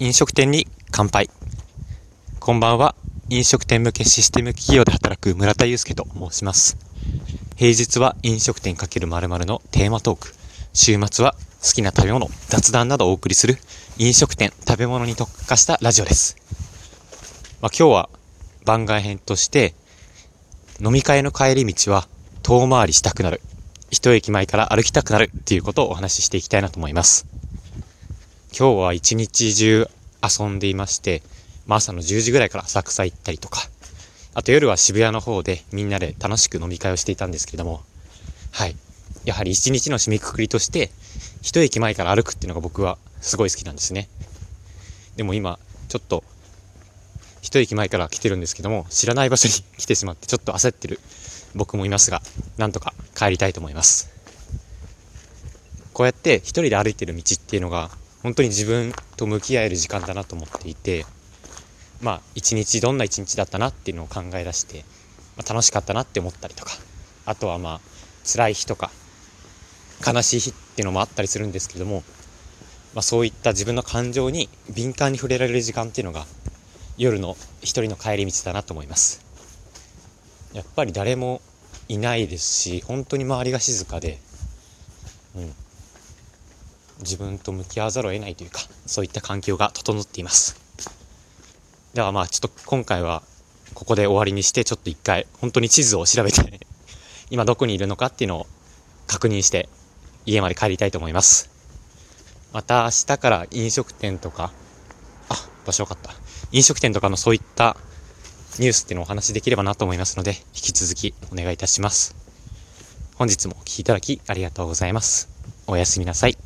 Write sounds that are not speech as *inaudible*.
飲食店に乾杯。こんばんは。飲食店向けシステム企業で働く村田祐介と申します。平日は飲食店×〇〇のテーマトーク。週末は好きな食べ物、雑談などをお送りする飲食店、食べ物に特化したラジオです。まあ、今日は番外編として、飲み会の帰り道は遠回りしたくなる。一駅前から歩きたくなるっていうことをお話ししていきたいなと思います。今日は一日中遊んでいまして、まあ、朝の10時ぐらいから浅草行ったりとか、あと夜は渋谷の方でみんなで楽しく飲み会をしていたんですけれども、はい。やはり一日の締めくくりとして、一駅前から歩くっていうのが僕はすごい好きなんですね。でも今、ちょっと、一駅前から来てるんですけども、知らない場所に来てしまってちょっと焦ってる僕もいますが、なんとか帰りたいと思います。こうやって一人で歩いてる道っていうのが本当に自分と向き合える時間だなと思っていて、まあ、一日どんな一日だったなっていうのを考え出して、まあ、楽しかったなって思ったりとか、あとはまあ、辛い日とか、悲しい日っていうのもあったりするんですけども、まあ、そういった自分の感情に敏感に触れられる時間っていうのが、夜の一人の帰り道だなと思います。やっぱり誰もいないですし、本当に周りが静かで、うん。自分と向き合わざるを得ないというか、そういった環境が整っています。ではまあちょっと今回はここで終わりにしてちょっと一回本当に地図を調べて *laughs* 今どこにいるのかっていうのを確認して家まで帰りたいと思います。また明日から飲食店とか、あ、場所よかった。飲食店とかのそういったニュースっていうのをお話しできればなと思いますので、引き続きお願いいたします。本日もお聴きいただきありがとうございます。おやすみなさい。